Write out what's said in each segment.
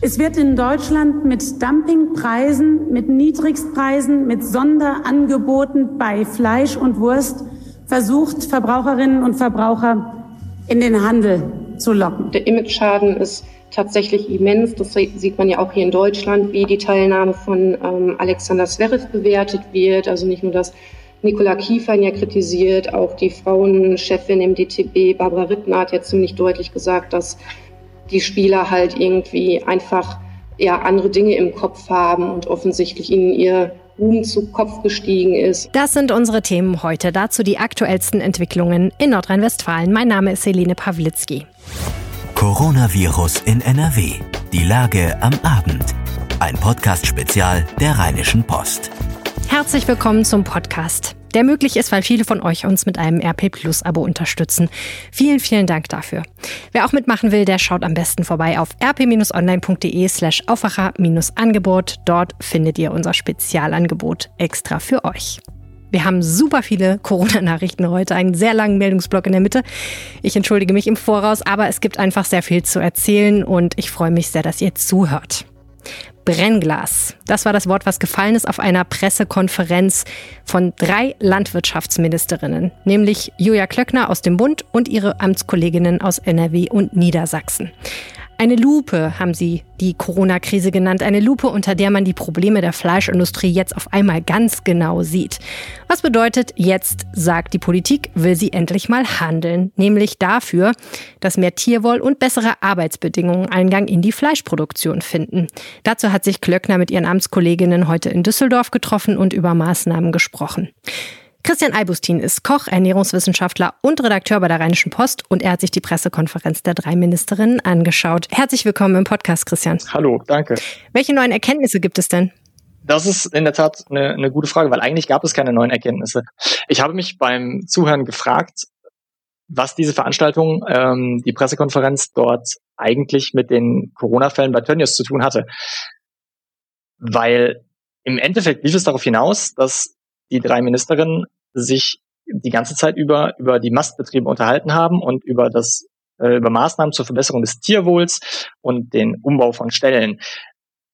Es wird in Deutschland mit Dumpingpreisen, mit Niedrigstpreisen, mit Sonderangeboten bei Fleisch und Wurst versucht, Verbraucherinnen und Verbraucher in den Handel zu locken. Der Imageschaden ist tatsächlich immens. Das sieht man ja auch hier in Deutschland, wie die Teilnahme von ähm, Alexander Zverev bewertet wird. Also nicht nur, dass Nikola Kiefern ja kritisiert, auch die Frauenchefin im DTB, Barbara Rittner, hat ja ziemlich deutlich gesagt, dass die Spieler halt irgendwie einfach ja andere Dinge im Kopf haben und offensichtlich ihnen ihr Ruhm zu Kopf gestiegen ist. Das sind unsere Themen heute. Dazu die aktuellsten Entwicklungen in Nordrhein-Westfalen. Mein Name ist Helene Pawlitzki. Coronavirus in NRW. Die Lage am Abend. Ein Podcast-Spezial der Rheinischen Post. Herzlich willkommen zum Podcast der möglich ist, weil viele von euch uns mit einem RP Plus Abo unterstützen. Vielen, vielen Dank dafür. Wer auch mitmachen will, der schaut am besten vorbei auf rp-online.de slash Aufwacher-Angebot. Dort findet ihr unser Spezialangebot extra für euch. Wir haben super viele Corona-Nachrichten heute, einen sehr langen Meldungsblock in der Mitte. Ich entschuldige mich im Voraus, aber es gibt einfach sehr viel zu erzählen und ich freue mich sehr, dass ihr zuhört. Brennglas. Das war das Wort, was gefallen ist auf einer Pressekonferenz von drei Landwirtschaftsministerinnen, nämlich Julia Klöckner aus dem Bund und ihre Amtskolleginnen aus NRW und Niedersachsen. Eine Lupe haben sie die Corona-Krise genannt. Eine Lupe, unter der man die Probleme der Fleischindustrie jetzt auf einmal ganz genau sieht. Was bedeutet, jetzt sagt die Politik, will sie endlich mal handeln. Nämlich dafür, dass mehr Tierwoll und bessere Arbeitsbedingungen Eingang in die Fleischproduktion finden. Dazu hat sich Klöckner mit ihren Amtskolleginnen heute in Düsseldorf getroffen und über Maßnahmen gesprochen. Christian Albustin ist Koch, Ernährungswissenschaftler und Redakteur bei der Rheinischen Post und er hat sich die Pressekonferenz der drei Ministerinnen angeschaut. Herzlich willkommen im Podcast, Christian. Hallo, danke. Welche neuen Erkenntnisse gibt es denn? Das ist in der Tat eine, eine gute Frage, weil eigentlich gab es keine neuen Erkenntnisse. Ich habe mich beim Zuhören gefragt, was diese Veranstaltung, ähm, die Pressekonferenz dort eigentlich mit den Corona-Fällen bei Tönnies zu tun hatte. Weil im Endeffekt lief es darauf hinaus, dass die drei Ministerinnen sich die ganze Zeit über über die Mastbetriebe unterhalten haben und über das äh, über Maßnahmen zur Verbesserung des Tierwohls und den Umbau von Stellen.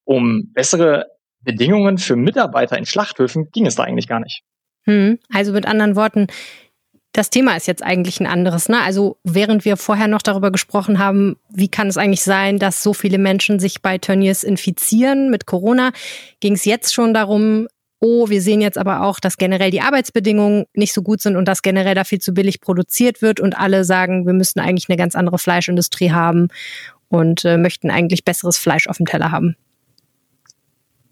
Um bessere Bedingungen für Mitarbeiter in Schlachthöfen ging es da eigentlich gar nicht. Hm, also mit anderen Worten, das Thema ist jetzt eigentlich ein anderes. Ne? Also während wir vorher noch darüber gesprochen haben, wie kann es eigentlich sein, dass so viele Menschen sich bei Tönnies infizieren mit Corona, ging es jetzt schon darum, oh, wir sehen jetzt aber auch, dass generell die Arbeitsbedingungen nicht so gut sind und dass generell da viel zu billig produziert wird und alle sagen, wir müssten eigentlich eine ganz andere Fleischindustrie haben und äh, möchten eigentlich besseres Fleisch auf dem Teller haben.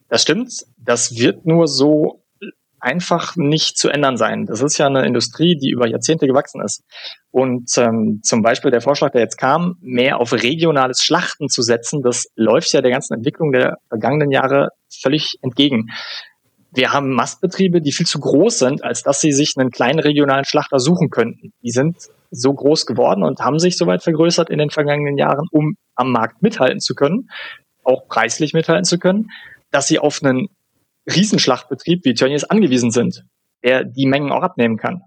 Das stimmt. Das wird nur so einfach nicht zu ändern sein. Das ist ja eine Industrie, die über Jahrzehnte gewachsen ist. Und ähm, zum Beispiel der Vorschlag, der jetzt kam, mehr auf regionales Schlachten zu setzen, das läuft ja der ganzen Entwicklung der vergangenen Jahre völlig entgegen wir haben Mastbetriebe, die viel zu groß sind, als dass sie sich einen kleinen regionalen Schlachter suchen könnten. Die sind so groß geworden und haben sich soweit vergrößert in den vergangenen Jahren, um am Markt mithalten zu können, auch preislich mithalten zu können, dass sie auf einen Riesenschlachtbetrieb wie Tönnies angewiesen sind, der die Mengen auch abnehmen kann.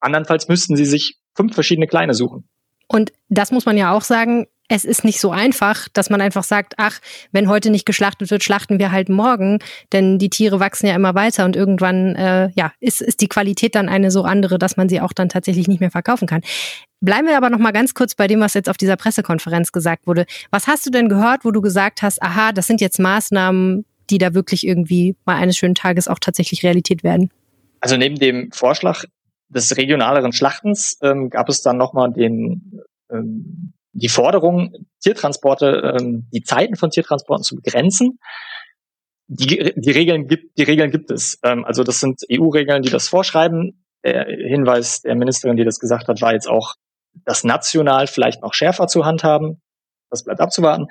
Andernfalls müssten sie sich fünf verschiedene kleine suchen. Und das muss man ja auch sagen, es ist nicht so einfach, dass man einfach sagt, ach, wenn heute nicht geschlachtet wird, schlachten wir halt morgen, denn die Tiere wachsen ja immer weiter und irgendwann äh, ja, ist, ist die Qualität dann eine so andere, dass man sie auch dann tatsächlich nicht mehr verkaufen kann. Bleiben wir aber noch mal ganz kurz bei dem, was jetzt auf dieser Pressekonferenz gesagt wurde. Was hast du denn gehört, wo du gesagt hast, aha, das sind jetzt Maßnahmen, die da wirklich irgendwie mal eines schönen Tages auch tatsächlich Realität werden? Also neben dem Vorschlag des regionaleren Schlachtens ähm, gab es dann noch mal den ähm, die Forderung, Tiertransporte, ähm, die Zeiten von Tiertransporten zu begrenzen. Die, die Regeln gibt, die Regeln gibt es. Ähm, also das sind EU-Regeln, die das vorschreiben. Der Hinweis der Ministerin, die das gesagt hat, war jetzt auch, das national vielleicht noch schärfer zu handhaben. Das bleibt abzuwarten.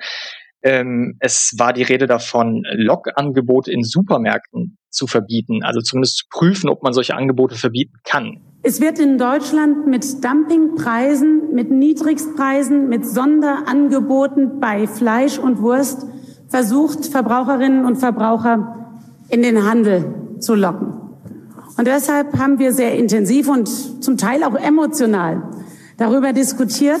Ähm, es war die Rede davon, Log-Angebote in Supermärkten zu verbieten, also zumindest zu prüfen, ob man solche Angebote verbieten kann. Es wird in Deutschland mit Dumpingpreisen, mit Niedrigstpreisen, mit Sonderangeboten bei Fleisch und Wurst versucht, Verbraucherinnen und Verbraucher in den Handel zu locken. Und deshalb haben wir sehr intensiv und zum Teil auch emotional darüber diskutiert,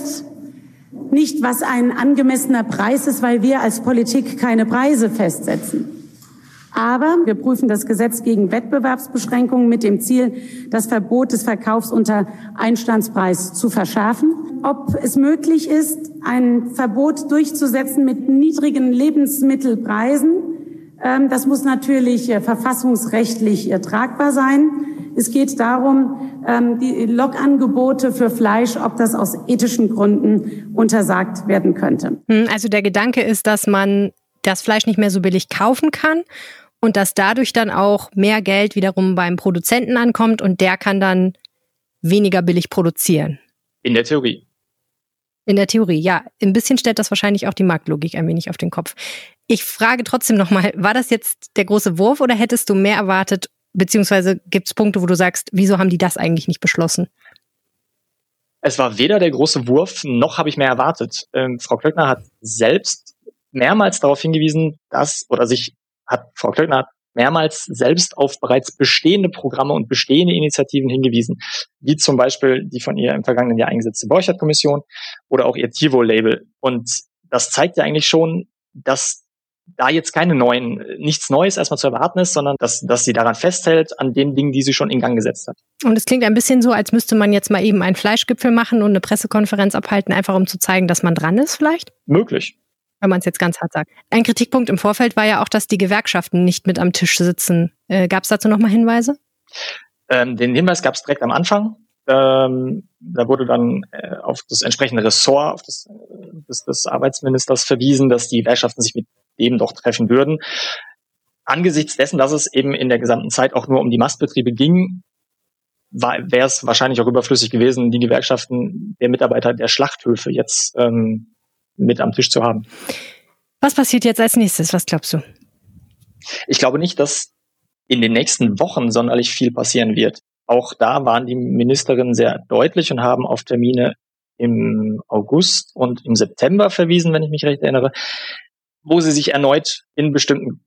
nicht, was ein angemessener Preis ist, weil wir als Politik keine Preise festsetzen. Aber wir prüfen das Gesetz gegen Wettbewerbsbeschränkungen mit dem Ziel, das Verbot des Verkaufs unter Einstandspreis zu verschärfen. Ob es möglich ist, ein Verbot durchzusetzen mit niedrigen Lebensmittelpreisen, ähm, das muss natürlich äh, verfassungsrechtlich äh, tragbar sein. Es geht darum, ähm, die Logangebote für Fleisch, ob das aus ethischen Gründen untersagt werden könnte. Hm, also der Gedanke ist, dass man das Fleisch nicht mehr so billig kaufen kann und dass dadurch dann auch mehr Geld wiederum beim Produzenten ankommt und der kann dann weniger billig produzieren. In der Theorie. In der Theorie, ja. Ein bisschen stellt das wahrscheinlich auch die Marktlogik ein wenig auf den Kopf. Ich frage trotzdem nochmal, war das jetzt der große Wurf oder hättest du mehr erwartet? Beziehungsweise gibt es Punkte, wo du sagst, wieso haben die das eigentlich nicht beschlossen? Es war weder der große Wurf, noch habe ich mehr erwartet. Ähm, Frau Klöckner hat selbst mehrmals darauf hingewiesen, dass, oder sich hat Frau Klöckner hat mehrmals selbst auf bereits bestehende Programme und bestehende Initiativen hingewiesen, wie zum Beispiel die von ihr im vergangenen Jahr eingesetzte Borchert-Kommission oder auch ihr TIVO-Label. Und das zeigt ja eigentlich schon, dass da jetzt keine neuen, nichts Neues erstmal zu erwarten ist, sondern dass, dass sie daran festhält, an den Dingen, die sie schon in Gang gesetzt hat. Und es klingt ein bisschen so, als müsste man jetzt mal eben einen Fleischgipfel machen und eine Pressekonferenz abhalten, einfach um zu zeigen, dass man dran ist vielleicht? Möglich wenn man es jetzt ganz hart sagt. Ein Kritikpunkt im Vorfeld war ja auch, dass die Gewerkschaften nicht mit am Tisch sitzen. Äh, gab es dazu nochmal Hinweise? Ähm, den Hinweis gab es direkt am Anfang. Ähm, da wurde dann äh, auf das entsprechende Ressort auf das, äh, des, des Arbeitsministers verwiesen, dass die Gewerkschaften sich mit dem doch treffen würden. Angesichts dessen, dass es eben in der gesamten Zeit auch nur um die Mastbetriebe ging, wäre es wahrscheinlich auch überflüssig gewesen, die Gewerkschaften der Mitarbeiter der Schlachthöfe jetzt ähm, mit am Tisch zu haben. Was passiert jetzt als nächstes? Was glaubst du? Ich glaube nicht, dass in den nächsten Wochen sonderlich viel passieren wird. Auch da waren die Ministerinnen sehr deutlich und haben auf Termine im August und im September verwiesen, wenn ich mich recht erinnere, wo sie sich erneut in bestimmten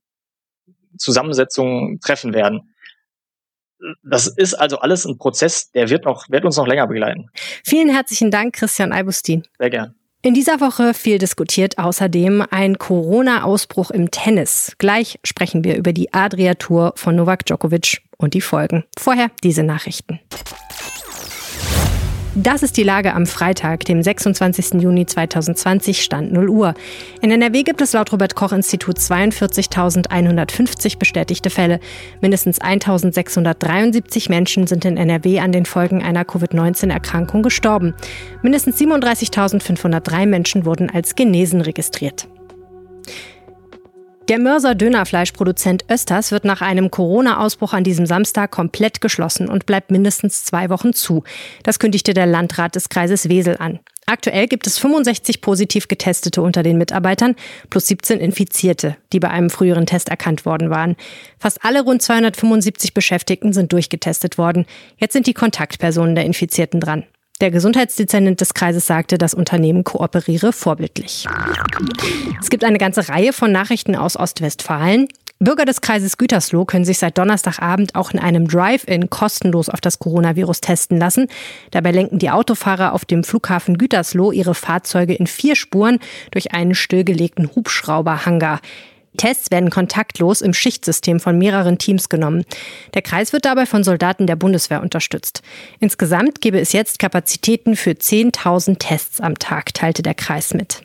Zusammensetzungen treffen werden. Das ist also alles ein Prozess, der wird noch, wird uns noch länger begleiten. Vielen herzlichen Dank, Christian Albustin. Sehr gern. In dieser Woche viel diskutiert außerdem ein Corona-Ausbruch im Tennis. Gleich sprechen wir über die Adria-Tour von Novak Djokovic und die Folgen. Vorher diese Nachrichten. Das ist die Lage am Freitag, dem 26. Juni 2020, Stand 0 Uhr. In NRW gibt es laut Robert-Koch-Institut 42.150 bestätigte Fälle. Mindestens 1.673 Menschen sind in NRW an den Folgen einer Covid-19-Erkrankung gestorben. Mindestens 37.503 Menschen wurden als genesen registriert. Der Mörser Dönerfleischproduzent Östers wird nach einem Corona-Ausbruch an diesem Samstag komplett geschlossen und bleibt mindestens zwei Wochen zu. Das kündigte der Landrat des Kreises Wesel an. Aktuell gibt es 65 positiv Getestete unter den Mitarbeitern plus 17 Infizierte, die bei einem früheren Test erkannt worden waren. Fast alle rund 275 Beschäftigten sind durchgetestet worden. Jetzt sind die Kontaktpersonen der Infizierten dran. Der Gesundheitsdezernent des Kreises sagte, das Unternehmen kooperiere vorbildlich. Es gibt eine ganze Reihe von Nachrichten aus Ostwestfalen. Bürger des Kreises Gütersloh können sich seit Donnerstagabend auch in einem Drive-In kostenlos auf das Coronavirus testen lassen. Dabei lenken die Autofahrer auf dem Flughafen Gütersloh ihre Fahrzeuge in vier Spuren durch einen stillgelegten Hubschrauberhangar. Tests werden kontaktlos im Schichtsystem von mehreren Teams genommen. Der Kreis wird dabei von Soldaten der Bundeswehr unterstützt. Insgesamt gebe es jetzt Kapazitäten für 10.000 Tests am Tag, teilte der Kreis mit.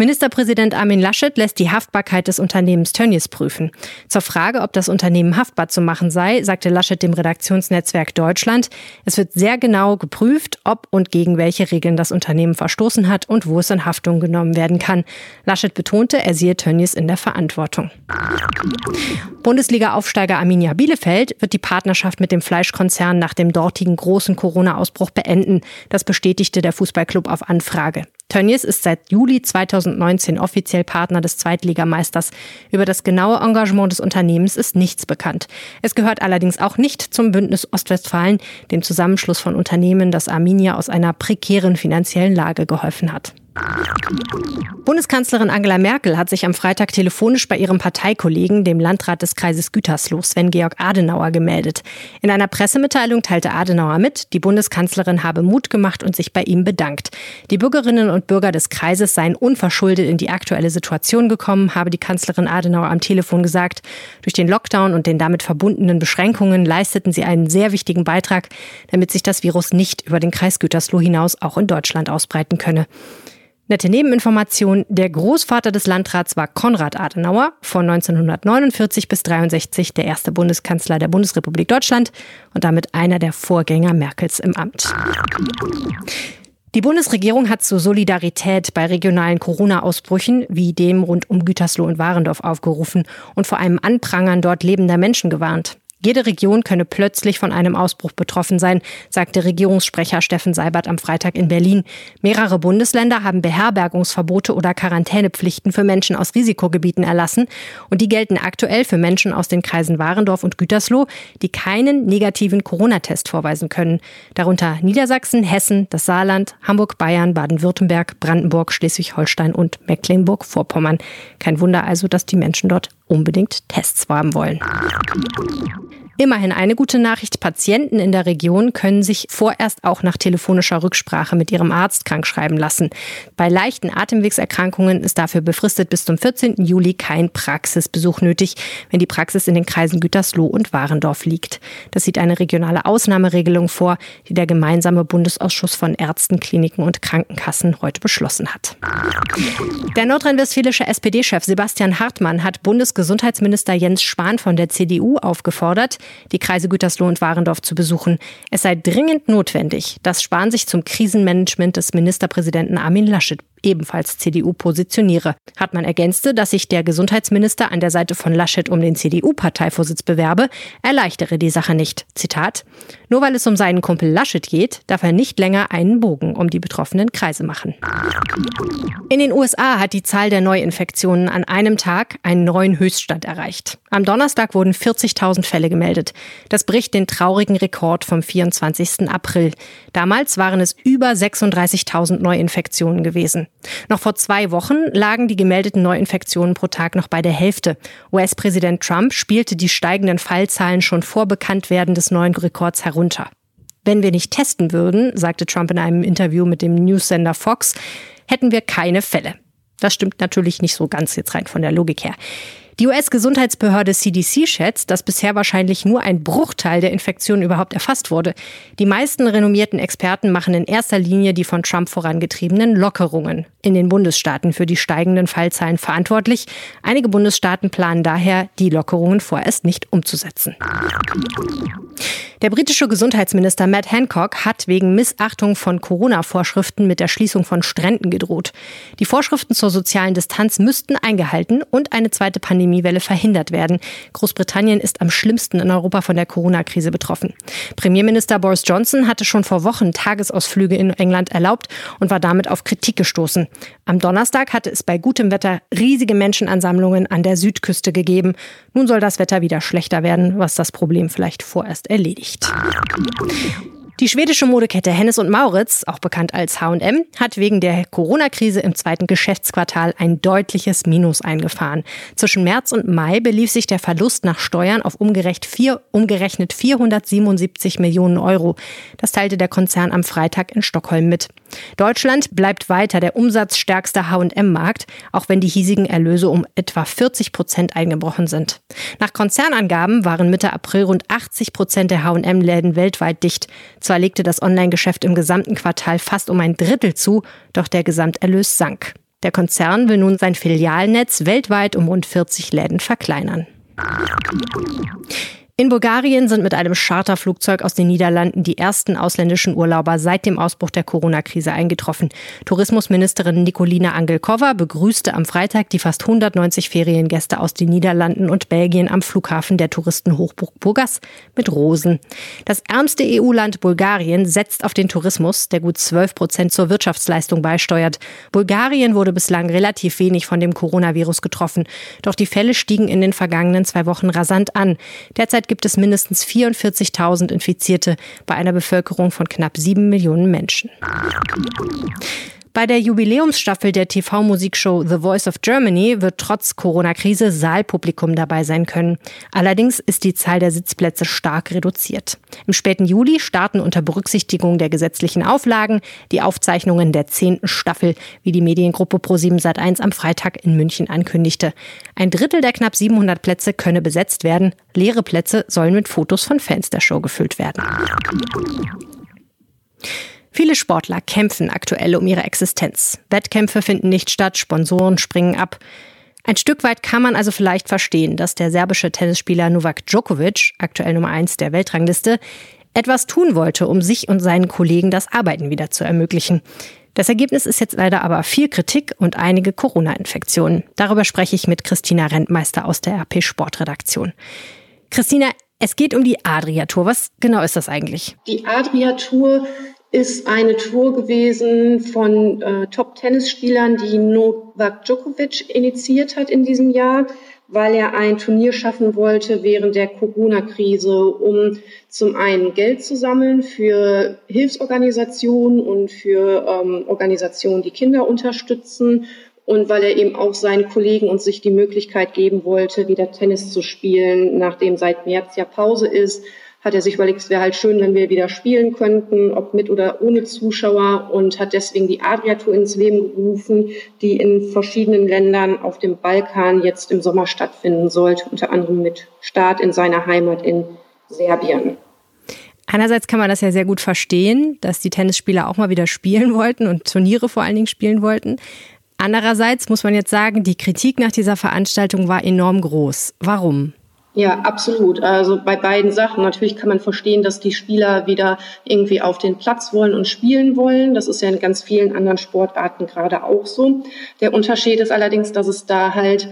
Ministerpräsident Armin Laschet lässt die Haftbarkeit des Unternehmens Tönnies prüfen. Zur Frage, ob das Unternehmen haftbar zu machen sei, sagte Laschet dem Redaktionsnetzwerk Deutschland, es wird sehr genau geprüft, ob und gegen welche Regeln das Unternehmen verstoßen hat und wo es in Haftung genommen werden kann. Laschet betonte, er sehe Tönnies in der Verantwortung. Bundesliga-Aufsteiger Arminia Bielefeld wird die Partnerschaft mit dem Fleischkonzern nach dem dortigen großen Corona-Ausbruch beenden. Das bestätigte der Fußballclub auf Anfrage. Tönnies ist seit Juli 2019 offiziell Partner des Zweitligameisters. Über das genaue Engagement des Unternehmens ist nichts bekannt. Es gehört allerdings auch nicht zum Bündnis Ostwestfalen, dem Zusammenschluss von Unternehmen, das Arminia aus einer prekären finanziellen Lage geholfen hat. Bundeskanzlerin Angela Merkel hat sich am Freitag telefonisch bei ihrem Parteikollegen, dem Landrat des Kreises Gütersloh, Sven-Georg Adenauer, gemeldet. In einer Pressemitteilung teilte Adenauer mit, die Bundeskanzlerin habe Mut gemacht und sich bei ihm bedankt. Die Bürgerinnen und Bürger des Kreises seien unverschuldet in die aktuelle Situation gekommen, habe die Kanzlerin Adenauer am Telefon gesagt. Durch den Lockdown und den damit verbundenen Beschränkungen leisteten sie einen sehr wichtigen Beitrag, damit sich das Virus nicht über den Kreis Gütersloh hinaus auch in Deutschland ausbreiten könne. Nette Nebeninformation, der Großvater des Landrats war Konrad Adenauer, von 1949 bis 63 der erste Bundeskanzler der Bundesrepublik Deutschland und damit einer der Vorgänger Merkels im Amt. Die Bundesregierung hat zur Solidarität bei regionalen Corona-Ausbrüchen wie dem rund um Gütersloh und Warendorf aufgerufen und vor einem Anprangern dort lebender Menschen gewarnt. Jede Region könne plötzlich von einem Ausbruch betroffen sein, sagte Regierungssprecher Steffen Seibert am Freitag in Berlin. Mehrere Bundesländer haben Beherbergungsverbote oder Quarantänepflichten für Menschen aus Risikogebieten erlassen. Und die gelten aktuell für Menschen aus den Kreisen Warendorf und Gütersloh, die keinen negativen Corona-Test vorweisen können. Darunter Niedersachsen, Hessen, das Saarland, Hamburg, Bayern, Baden-Württemberg, Brandenburg, Schleswig-Holstein und Mecklenburg-Vorpommern. Kein Wunder also, dass die Menschen dort unbedingt Tests haben wollen. Immerhin eine gute Nachricht. Patienten in der Region können sich vorerst auch nach telefonischer Rücksprache mit ihrem Arzt krankschreiben lassen. Bei leichten Atemwegserkrankungen ist dafür befristet bis zum 14. Juli kein Praxisbesuch nötig, wenn die Praxis in den Kreisen Gütersloh und Warendorf liegt. Das sieht eine regionale Ausnahmeregelung vor, die der gemeinsame Bundesausschuss von Ärzten, Kliniken und Krankenkassen heute beschlossen hat. Der nordrhein-westfälische SPD-Chef Sebastian Hartmann hat Bundesgesundheitsminister Jens Spahn von der CDU aufgefordert, die Kreise Gütersloh und Warendorf zu besuchen. Es sei dringend notwendig, dass Spahn sich zum Krisenmanagement des Ministerpräsidenten Armin Laschet ebenfalls CDU positioniere. Hartmann ergänzte, dass sich der Gesundheitsminister an der Seite von Laschet um den CDU-Parteivorsitz bewerbe, erleichtere die Sache nicht. Zitat: Nur weil es um seinen Kumpel Laschet geht, darf er nicht länger einen Bogen um die betroffenen Kreise machen. In den USA hat die Zahl der Neuinfektionen an einem Tag einen neuen Höchststand erreicht. Am Donnerstag wurden 40.000 Fälle gemeldet. Das bricht den traurigen Rekord vom 24. April. Damals waren es über 36.000 Neuinfektionen gewesen. Noch vor zwei Wochen lagen die gemeldeten Neuinfektionen pro Tag noch bei der Hälfte. US-Präsident Trump spielte die steigenden Fallzahlen schon vor Bekanntwerden des neuen Rekords herunter. Wenn wir nicht testen würden, sagte Trump in einem Interview mit dem Newsender Fox, hätten wir keine Fälle. Das stimmt natürlich nicht so ganz jetzt rein von der Logik her. Die US-Gesundheitsbehörde CDC schätzt, dass bisher wahrscheinlich nur ein Bruchteil der Infektionen überhaupt erfasst wurde. Die meisten renommierten Experten machen in erster Linie die von Trump vorangetriebenen Lockerungen in den Bundesstaaten für die steigenden Fallzahlen verantwortlich. Einige Bundesstaaten planen daher, die Lockerungen vorerst nicht umzusetzen. Der britische Gesundheitsminister Matt Hancock hat wegen Missachtung von Corona-Vorschriften mit der Schließung von Stränden gedroht. Die Vorschriften zur sozialen Distanz müssten eingehalten und eine zweite Pandemiewelle verhindert werden. Großbritannien ist am schlimmsten in Europa von der Corona-Krise betroffen. Premierminister Boris Johnson hatte schon vor Wochen Tagesausflüge in England erlaubt und war damit auf Kritik gestoßen. Am Donnerstag hatte es bei gutem Wetter riesige Menschenansammlungen an der Südküste gegeben. Nun soll das Wetter wieder schlechter werden, was das Problem vielleicht vorerst erledigt. Die schwedische Modekette Hennes und Mauritz, auch bekannt als H&M, hat wegen der Corona-Krise im zweiten Geschäftsquartal ein deutliches Minus eingefahren. Zwischen März und Mai belief sich der Verlust nach Steuern auf vier, umgerechnet 477 Millionen Euro. Das teilte der Konzern am Freitag in Stockholm mit. Deutschland bleibt weiter der umsatzstärkste H&M-Markt, auch wenn die hiesigen Erlöse um etwa 40 Prozent eingebrochen sind. Nach Konzernangaben waren Mitte April rund 80 Prozent der H&M-Läden weltweit dicht. Zwar legte das Online-Geschäft im gesamten Quartal fast um ein Drittel zu, doch der Gesamterlös sank. Der Konzern will nun sein Filialnetz weltweit um rund 40 Läden verkleinern. In Bulgarien sind mit einem Charterflugzeug aus den Niederlanden die ersten ausländischen Urlauber seit dem Ausbruch der Corona-Krise eingetroffen. Tourismusministerin Nikolina Angelkova begrüßte am Freitag die fast 190 Feriengäste aus den Niederlanden und Belgien am Flughafen der Touristenhochburg Burgas mit Rosen. Das ärmste EU-Land Bulgarien setzt auf den Tourismus, der gut 12 Prozent zur Wirtschaftsleistung beisteuert. Bulgarien wurde bislang relativ wenig von dem Coronavirus getroffen. Doch die Fälle stiegen in den vergangenen zwei Wochen rasant an. Derzeit gibt es mindestens 44.000 Infizierte bei einer Bevölkerung von knapp sieben Millionen Menschen. Bei der Jubiläumsstaffel der TV-Musikshow The Voice of Germany wird trotz Corona-Krise Saalpublikum dabei sein können. Allerdings ist die Zahl der Sitzplätze stark reduziert. Im späten Juli starten unter Berücksichtigung der gesetzlichen Auflagen die Aufzeichnungen der zehnten Staffel, wie die Mediengruppe Pro7 Sat1 am Freitag in München ankündigte. Ein Drittel der knapp 700 Plätze könne besetzt werden. Leere Plätze sollen mit Fotos von Fans der Show gefüllt werden. Viele Sportler kämpfen aktuell um ihre Existenz. Wettkämpfe finden nicht statt, Sponsoren springen ab. Ein Stück weit kann man also vielleicht verstehen, dass der serbische Tennisspieler Novak Djokovic, aktuell Nummer eins der Weltrangliste, etwas tun wollte, um sich und seinen Kollegen das Arbeiten wieder zu ermöglichen. Das Ergebnis ist jetzt leider aber viel Kritik und einige Corona-Infektionen. Darüber spreche ich mit Christina Rentmeister aus der RP Sportredaktion. Christina, es geht um die Adria-Tour. Was genau ist das eigentlich? Die Adria-Tour ist eine Tour gewesen von äh, Top-Tennisspielern, die Novak Djokovic initiiert hat in diesem Jahr, weil er ein Turnier schaffen wollte während der Corona-Krise, um zum einen Geld zu sammeln für Hilfsorganisationen und für ähm, Organisationen, die Kinder unterstützen und weil er eben auch seinen Kollegen und sich die Möglichkeit geben wollte, wieder Tennis zu spielen, nachdem seit März ja Pause ist hat er sich überlegt, es wäre halt schön, wenn wir wieder spielen könnten, ob mit oder ohne Zuschauer und hat deswegen die Adria-Tour ins Leben gerufen, die in verschiedenen Ländern auf dem Balkan jetzt im Sommer stattfinden sollte, unter anderem mit Start in seiner Heimat in Serbien. Einerseits kann man das ja sehr gut verstehen, dass die Tennisspieler auch mal wieder spielen wollten und Turniere vor allen Dingen spielen wollten. Andererseits muss man jetzt sagen, die Kritik nach dieser Veranstaltung war enorm groß. Warum? Ja, absolut. Also bei beiden Sachen. Natürlich kann man verstehen, dass die Spieler wieder irgendwie auf den Platz wollen und spielen wollen. Das ist ja in ganz vielen anderen Sportarten gerade auch so. Der Unterschied ist allerdings, dass es da halt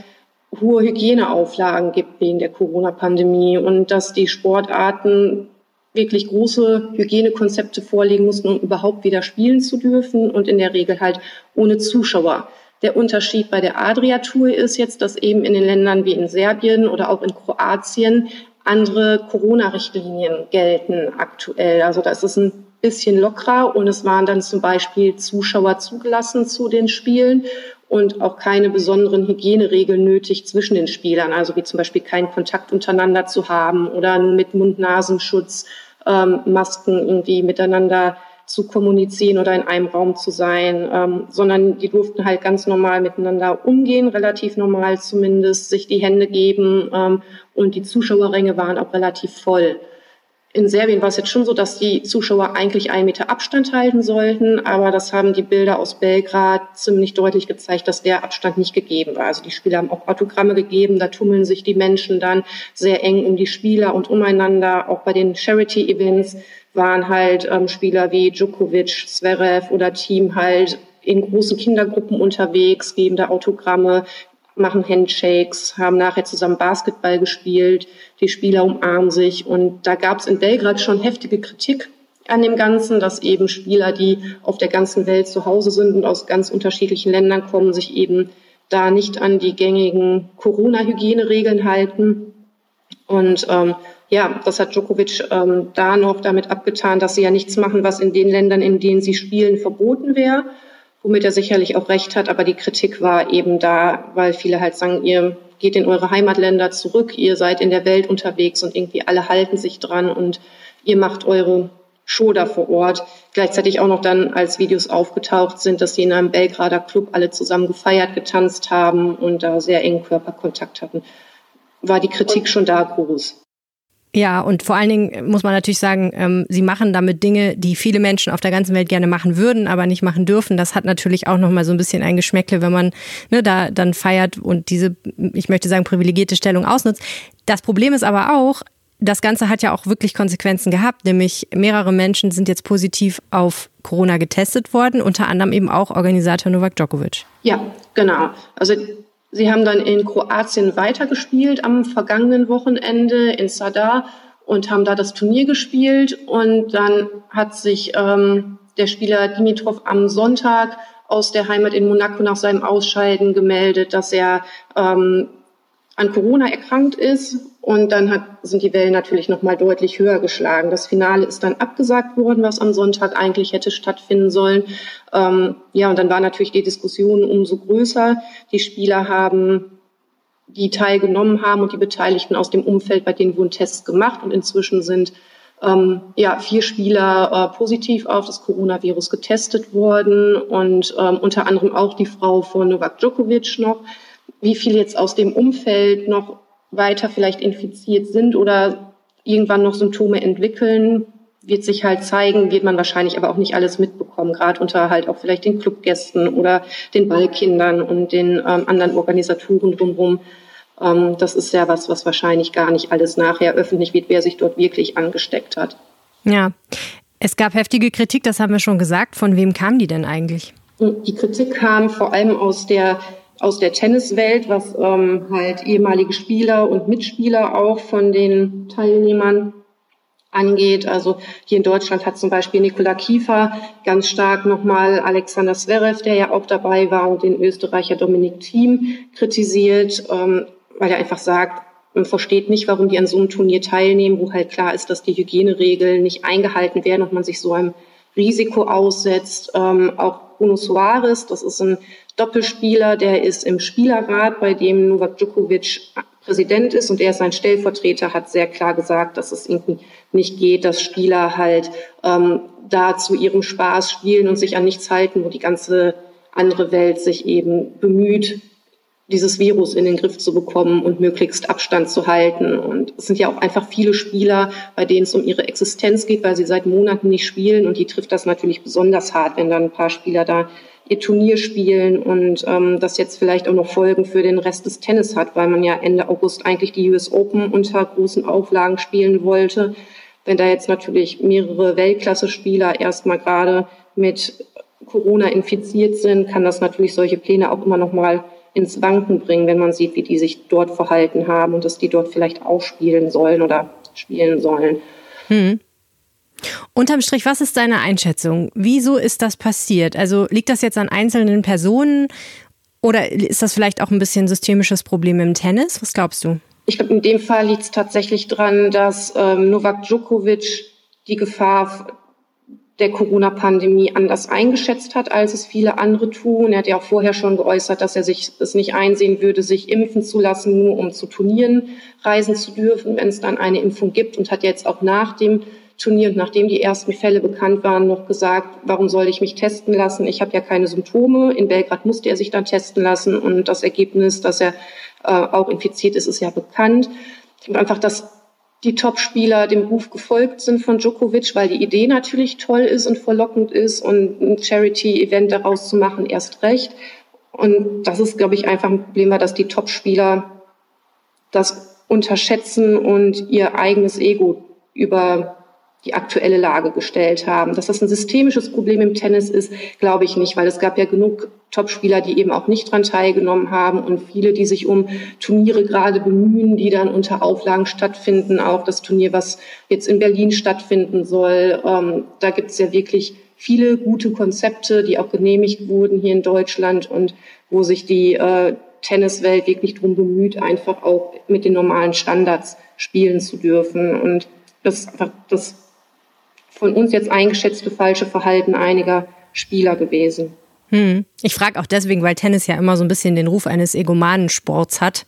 hohe Hygieneauflagen gibt wegen der Corona-Pandemie und dass die Sportarten wirklich große Hygienekonzepte vorlegen mussten, um überhaupt wieder spielen zu dürfen und in der Regel halt ohne Zuschauer. Der Unterschied bei der Adria-Tour ist jetzt, dass eben in den Ländern wie in Serbien oder auch in Kroatien andere Corona-Richtlinien gelten aktuell. Also da ist es ein bisschen lockerer und es waren dann zum Beispiel Zuschauer zugelassen zu den Spielen und auch keine besonderen Hygieneregeln nötig zwischen den Spielern, also wie zum Beispiel keinen Kontakt untereinander zu haben oder mit Mund-Nasenschutz, ähm, Masken irgendwie miteinander zu kommunizieren oder in einem Raum zu sein, ähm, sondern die durften halt ganz normal miteinander umgehen, relativ normal zumindest, sich die Hände geben ähm, und die Zuschauerränge waren auch relativ voll. In Serbien war es jetzt schon so, dass die Zuschauer eigentlich einen Meter Abstand halten sollten, aber das haben die Bilder aus Belgrad ziemlich deutlich gezeigt, dass der Abstand nicht gegeben war. Also die Spieler haben auch Autogramme gegeben, da tummeln sich die Menschen dann sehr eng um die Spieler und umeinander, auch bei den Charity-Events waren halt ähm, Spieler wie Djokovic, Zverev oder Team halt in großen Kindergruppen unterwegs, geben da Autogramme, machen Handshakes, haben nachher zusammen Basketball gespielt, die Spieler umarmen sich und da gab es in Belgrad schon heftige Kritik an dem Ganzen, dass eben Spieler, die auf der ganzen Welt zu Hause sind und aus ganz unterschiedlichen Ländern kommen, sich eben da nicht an die gängigen Corona-Hygieneregeln halten. Und ähm, ja, das hat Djokovic ähm, da noch damit abgetan, dass sie ja nichts machen, was in den Ländern, in denen sie spielen, verboten wäre, womit er sicherlich auch recht hat. Aber die Kritik war eben da, weil viele halt sagen, ihr geht in eure Heimatländer zurück, ihr seid in der Welt unterwegs und irgendwie alle halten sich dran und ihr macht eure Show da vor Ort. Gleichzeitig auch noch dann, als Videos aufgetaucht sind, dass sie in einem Belgrader Club alle zusammen gefeiert, getanzt haben und da sehr engen Körperkontakt hatten, war die Kritik schon da groß. Ja, und vor allen Dingen muss man natürlich sagen, ähm, sie machen damit Dinge, die viele Menschen auf der ganzen Welt gerne machen würden, aber nicht machen dürfen. Das hat natürlich auch nochmal so ein bisschen ein Geschmäckle, wenn man ne, da dann feiert und diese, ich möchte sagen, privilegierte Stellung ausnutzt. Das Problem ist aber auch, das Ganze hat ja auch wirklich Konsequenzen gehabt, nämlich mehrere Menschen sind jetzt positiv auf Corona getestet worden, unter anderem eben auch Organisator Novak Djokovic. Ja, genau. Also Sie haben dann in Kroatien weitergespielt am vergangenen Wochenende in Sadar und haben da das Turnier gespielt. Und dann hat sich ähm, der Spieler Dimitrov am Sonntag aus der Heimat in Monaco nach seinem Ausscheiden gemeldet, dass er ähm, an Corona erkrankt ist. Und dann hat, sind die Wellen natürlich nochmal deutlich höher geschlagen. Das Finale ist dann abgesagt worden, was am Sonntag eigentlich hätte stattfinden sollen. Ähm, ja, und dann war natürlich die Diskussion umso größer. Die Spieler haben die teilgenommen haben und die Beteiligten aus dem Umfeld, bei denen wurden Tests gemacht und inzwischen sind ähm, ja, vier Spieler äh, positiv auf das Coronavirus getestet worden und ähm, unter anderem auch die Frau von Novak Djokovic noch. Wie viele jetzt aus dem Umfeld noch weiter vielleicht infiziert sind oder irgendwann noch Symptome entwickeln, wird sich halt zeigen, wird man wahrscheinlich aber auch nicht alles mitbekommen, gerade unter halt auch vielleicht den Clubgästen oder den Ballkindern und den ähm, anderen Organisatoren drumherum. Ähm, das ist ja was, was wahrscheinlich gar nicht alles nachher öffentlich wird, wer sich dort wirklich angesteckt hat. Ja, es gab heftige Kritik, das haben wir schon gesagt. Von wem kam die denn eigentlich? Die Kritik kam vor allem aus der aus der Tenniswelt, was ähm, halt ehemalige Spieler und Mitspieler auch von den Teilnehmern angeht. Also hier in Deutschland hat zum Beispiel Nikola Kiefer ganz stark nochmal Alexander Zverev, der ja auch dabei war, und den Österreicher Dominik Thiem kritisiert. Ähm, weil er einfach sagt, man versteht nicht, warum die an so einem Turnier teilnehmen, wo halt klar ist, dass die Hygieneregeln nicht eingehalten werden und man sich so einem Risiko aussetzt. Ähm, auch Bruno Soares, das ist ein Doppelspieler, der ist im Spielerrat, bei dem Novak Djokovic Präsident ist und er ist sein Stellvertreter, hat sehr klar gesagt, dass es irgendwie nicht geht, dass Spieler halt ähm, da zu ihrem Spaß spielen und sich an nichts halten, wo die ganze andere Welt sich eben bemüht, dieses Virus in den Griff zu bekommen und möglichst Abstand zu halten. Und es sind ja auch einfach viele Spieler, bei denen es um ihre Existenz geht, weil sie seit Monaten nicht spielen. Und die trifft das natürlich besonders hart, wenn dann ein paar Spieler da ihr Turnier spielen und ähm, das jetzt vielleicht auch noch Folgen für den Rest des Tennis hat, weil man ja Ende August eigentlich die US Open unter großen Auflagen spielen wollte. Wenn da jetzt natürlich mehrere Weltklasse-Spieler erstmal gerade mit Corona infiziert sind, kann das natürlich solche Pläne auch immer noch mal ins Wanken bringen, wenn man sieht, wie die sich dort verhalten haben und dass die dort vielleicht auch spielen sollen oder spielen sollen. Hm. Unterm Strich, was ist deine Einschätzung? Wieso ist das passiert? Also liegt das jetzt an einzelnen Personen oder ist das vielleicht auch ein bisschen systemisches Problem im Tennis? Was glaubst du? Ich glaube, in dem Fall liegt es tatsächlich daran, dass ähm, Novak Djokovic die Gefahr der Corona-Pandemie anders eingeschätzt hat, als es viele andere tun. Er hat ja auch vorher schon geäußert, dass er sich es nicht einsehen würde, sich impfen zu lassen, nur um zu Turnieren reisen zu dürfen, wenn es dann eine Impfung gibt und hat jetzt auch nach dem Turnier und nachdem die ersten Fälle bekannt waren, noch gesagt, warum soll ich mich testen lassen? Ich habe ja keine Symptome. In Belgrad musste er sich dann testen lassen und das Ergebnis, dass er äh, auch infiziert ist, ist ja bekannt. Einfach das die Topspieler dem Ruf gefolgt sind von Djokovic, weil die Idee natürlich toll ist und verlockend ist und ein Charity-Event daraus zu machen erst recht. Und das ist, glaube ich, einfach ein Problem, dass die Topspieler das unterschätzen und ihr eigenes Ego über die aktuelle Lage gestellt haben. Dass das ein systemisches Problem im Tennis ist, glaube ich nicht, weil es gab ja genug Topspieler, die eben auch nicht dran teilgenommen haben und viele, die sich um Turniere gerade bemühen, die dann unter Auflagen stattfinden. Auch das Turnier, was jetzt in Berlin stattfinden soll, ähm, da gibt es ja wirklich viele gute Konzepte, die auch genehmigt wurden hier in Deutschland und wo sich die äh, Tenniswelt wirklich darum bemüht, einfach auch mit den normalen Standards spielen zu dürfen. Und das, das von uns jetzt eingeschätzte falsche Verhalten einiger Spieler gewesen. Hm. Ich frage auch deswegen, weil Tennis ja immer so ein bisschen den Ruf eines egomanen Sports hat.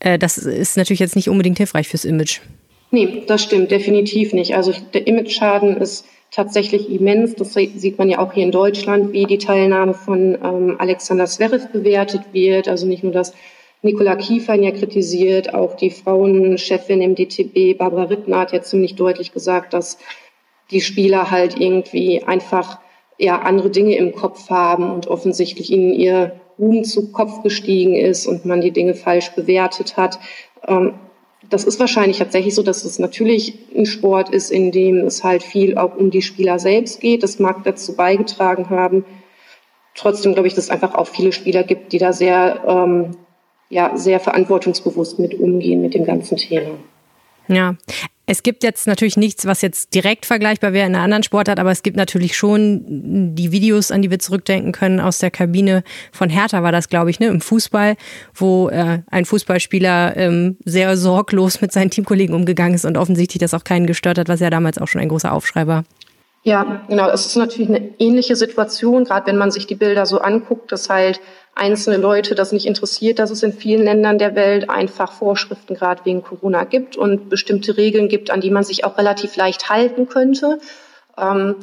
Äh, das ist natürlich jetzt nicht unbedingt hilfreich fürs Image. Nee, das stimmt definitiv nicht. Also der Image-Schaden ist tatsächlich immens. Das sieht man ja auch hier in Deutschland, wie die Teilnahme von ähm, Alexander Zverev bewertet wird. Also nicht nur das Nikola Kiefern ja kritisiert, auch die Frauenchefin im DTB, Barbara Rittner, hat ja ziemlich deutlich gesagt, dass die Spieler halt irgendwie einfach ja andere Dinge im Kopf haben und offensichtlich ihnen ihr Ruhm zu Kopf gestiegen ist und man die Dinge falsch bewertet hat. Ähm, das ist wahrscheinlich tatsächlich so, dass es natürlich ein Sport ist, in dem es halt viel auch um die Spieler selbst geht. Das mag dazu beigetragen haben. Trotzdem glaube ich, dass es einfach auch viele Spieler gibt, die da sehr, ähm, ja, sehr verantwortungsbewusst mit umgehen mit dem ganzen Thema. Ja, Es gibt jetzt natürlich nichts, was jetzt direkt vergleichbar wäre in einer anderen Sportart, aber es gibt natürlich schon die Videos, an die wir zurückdenken können aus der Kabine von Hertha war das, glaube ich, ne, im Fußball, wo äh, ein Fußballspieler ähm, sehr sorglos mit seinen Teamkollegen umgegangen ist und offensichtlich das auch keinen gestört hat, was ja damals auch schon ein großer Aufschrei war. Ja, genau. Es ist natürlich eine ähnliche Situation, gerade wenn man sich die Bilder so anguckt, dass halt einzelne Leute das nicht interessiert, dass es in vielen Ländern der Welt einfach Vorschriften gerade wegen Corona gibt und bestimmte Regeln gibt, an die man sich auch relativ leicht halten könnte. Ähm,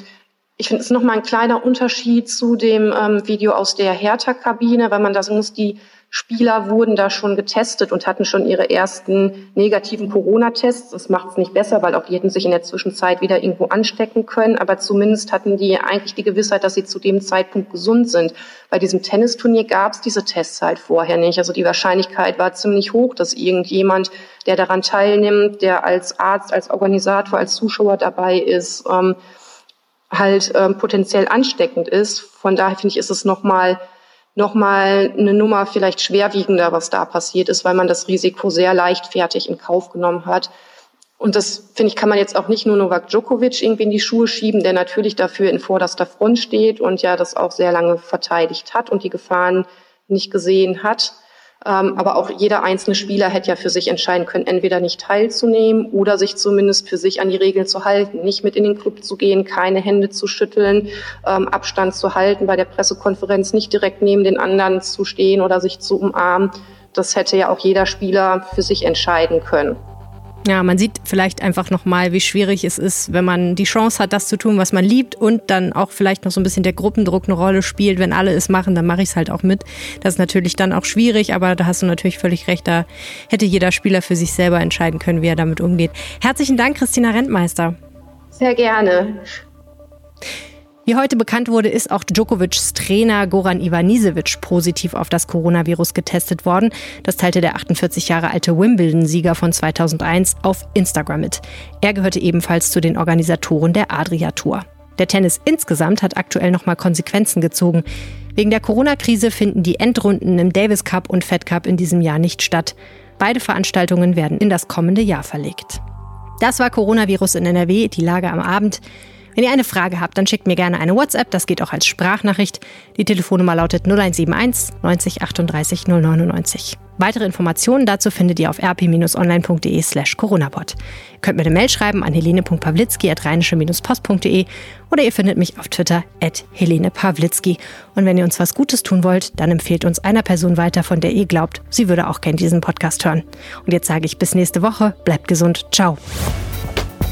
ich finde es nochmal ein kleiner Unterschied zu dem ähm, Video aus der Hertha-Kabine, weil man da sagen muss, die Spieler wurden da schon getestet und hatten schon ihre ersten negativen Corona-Tests. Das macht es nicht besser, weil auch die hätten sich in der Zwischenzeit wieder irgendwo anstecken können. Aber zumindest hatten die eigentlich die Gewissheit, dass sie zu dem Zeitpunkt gesund sind. Bei diesem Tennisturnier gab es diese Tests halt vorher nicht. Also die Wahrscheinlichkeit war ziemlich hoch, dass irgendjemand, der daran teilnimmt, der als Arzt, als Organisator, als Zuschauer dabei ist, ähm, halt ähm, potenziell ansteckend ist. Von daher finde ich, ist es nochmal nochmal eine Nummer vielleicht schwerwiegender, was da passiert ist, weil man das Risiko sehr leichtfertig in Kauf genommen hat. Und das, finde ich, kann man jetzt auch nicht nur Novak Djokovic irgendwie in die Schuhe schieben, der natürlich dafür in vorderster Front steht und ja das auch sehr lange verteidigt hat und die Gefahren nicht gesehen hat. Ähm, aber auch jeder einzelne Spieler hätte ja für sich entscheiden können, entweder nicht teilzunehmen oder sich zumindest für sich an die Regeln zu halten. Nicht mit in den Club zu gehen, keine Hände zu schütteln, ähm, Abstand zu halten, bei der Pressekonferenz nicht direkt neben den anderen zu stehen oder sich zu umarmen. Das hätte ja auch jeder Spieler für sich entscheiden können. Ja, man sieht vielleicht einfach nochmal, wie schwierig es ist, wenn man die Chance hat, das zu tun, was man liebt und dann auch vielleicht noch so ein bisschen der Gruppendruck eine Rolle spielt. Wenn alle es machen, dann mache ich es halt auch mit. Das ist natürlich dann auch schwierig, aber da hast du natürlich völlig recht. Da hätte jeder Spieler für sich selber entscheiden können, wie er damit umgeht. Herzlichen Dank, Christina Rentmeister. Sehr gerne. Wie heute bekannt wurde, ist auch Djokovics Trainer Goran Ivanisevic positiv auf das Coronavirus getestet worden. Das teilte der 48 Jahre alte Wimbledon-Sieger von 2001 auf Instagram mit. Er gehörte ebenfalls zu den Organisatoren der Adria Tour. Der Tennis insgesamt hat aktuell nochmal Konsequenzen gezogen. Wegen der Corona-Krise finden die Endrunden im Davis Cup und Fed Cup in diesem Jahr nicht statt. Beide Veranstaltungen werden in das kommende Jahr verlegt. Das war Coronavirus in NRW, die Lage am Abend. Wenn ihr eine Frage habt, dann schickt mir gerne eine WhatsApp, das geht auch als Sprachnachricht. Die Telefonnummer lautet 0171 90 38 099. Weitere Informationen dazu findet ihr auf rp-online.de slash coronapod. Ihr könnt mir eine Mail schreiben an helene.pawlitzki at rheinische-post.de oder ihr findet mich auf Twitter at Helene Pawlitzki. Und wenn ihr uns was Gutes tun wollt, dann empfehlt uns einer Person weiter, von der ihr glaubt, sie würde auch gerne diesen Podcast hören. Und jetzt sage ich bis nächste Woche, bleibt gesund, ciao.